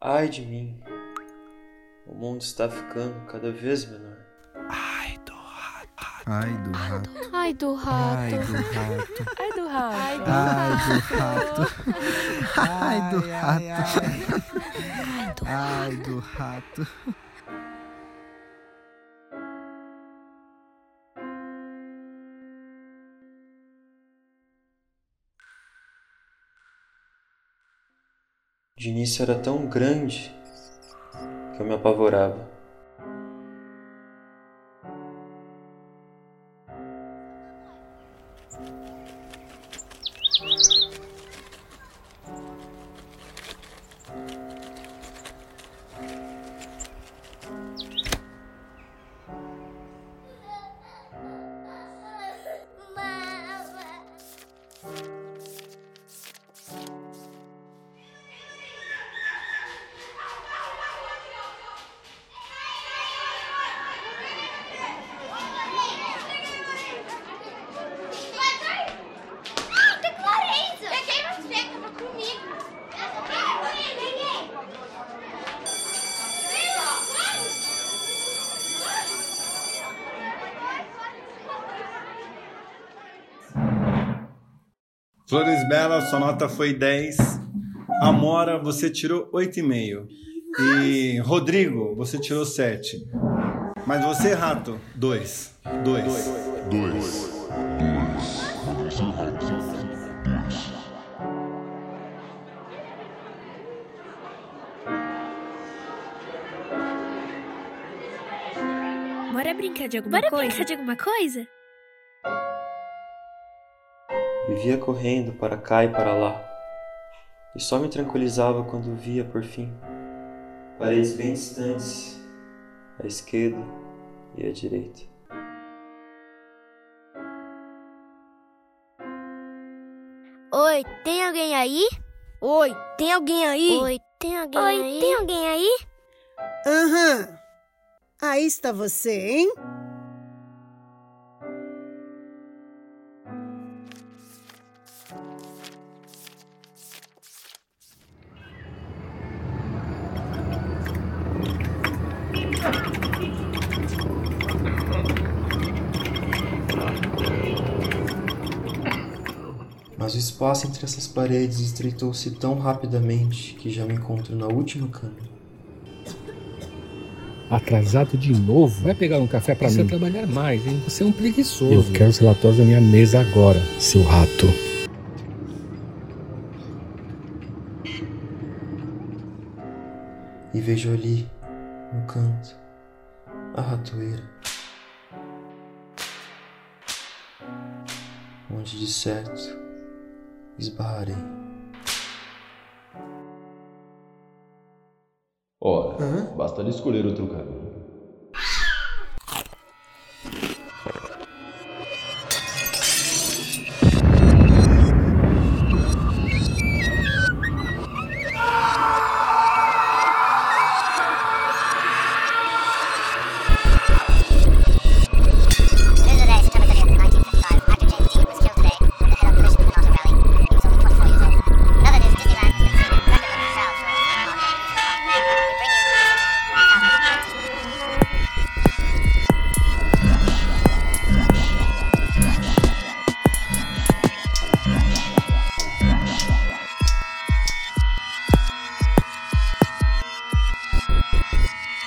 Ai de mim. O mundo está ficando cada vez menor. Ai do rato. Ai do rato. Ai do Ai rato. do rato. Ai do rato. Ai do rato. Ai do rato. Ai Ai do rato. De início era tão grande que eu me apavorava. Flores Bela, sua nota foi 10. Amora, você tirou 8,5. E Rodrigo, você tirou 7. Mas você, Rato, 2. 2. Bora brincar de alguma Bora coisa? brincar de alguma coisa? Vivia correndo para cá e para lá. E só me tranquilizava quando via, por fim, paredes bem distantes, à esquerda e à direita. Oi, tem alguém aí? Oi, tem alguém aí? Oi, tem alguém Oi, aí? tem alguém aí? Aham. Aí está você, hein? Mas o espaço entre essas paredes estreitou-se tão rapidamente que já me encontro na última câmera. Atrasado de novo? Vai pegar um café pra Precisa mim. trabalhar mais, hein? Você é um preguiçoso. Eu quero os relatórios da minha mesa agora, seu rato. E vejo ali, no canto, a ratoeira. Onde de certo esbarrarei. Ora, basta escolher outro caminho.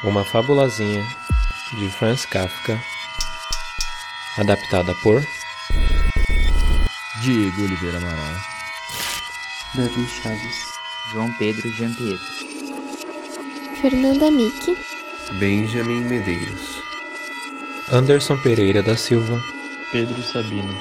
Uma fabulazinha de Franz Kafka, adaptada por Diego Oliveira Amaral. Davi Chaves. João Pedro Giampietro. Fernanda Mick. Benjamin Medeiros, Anderson Pereira da Silva, Pedro Sabino.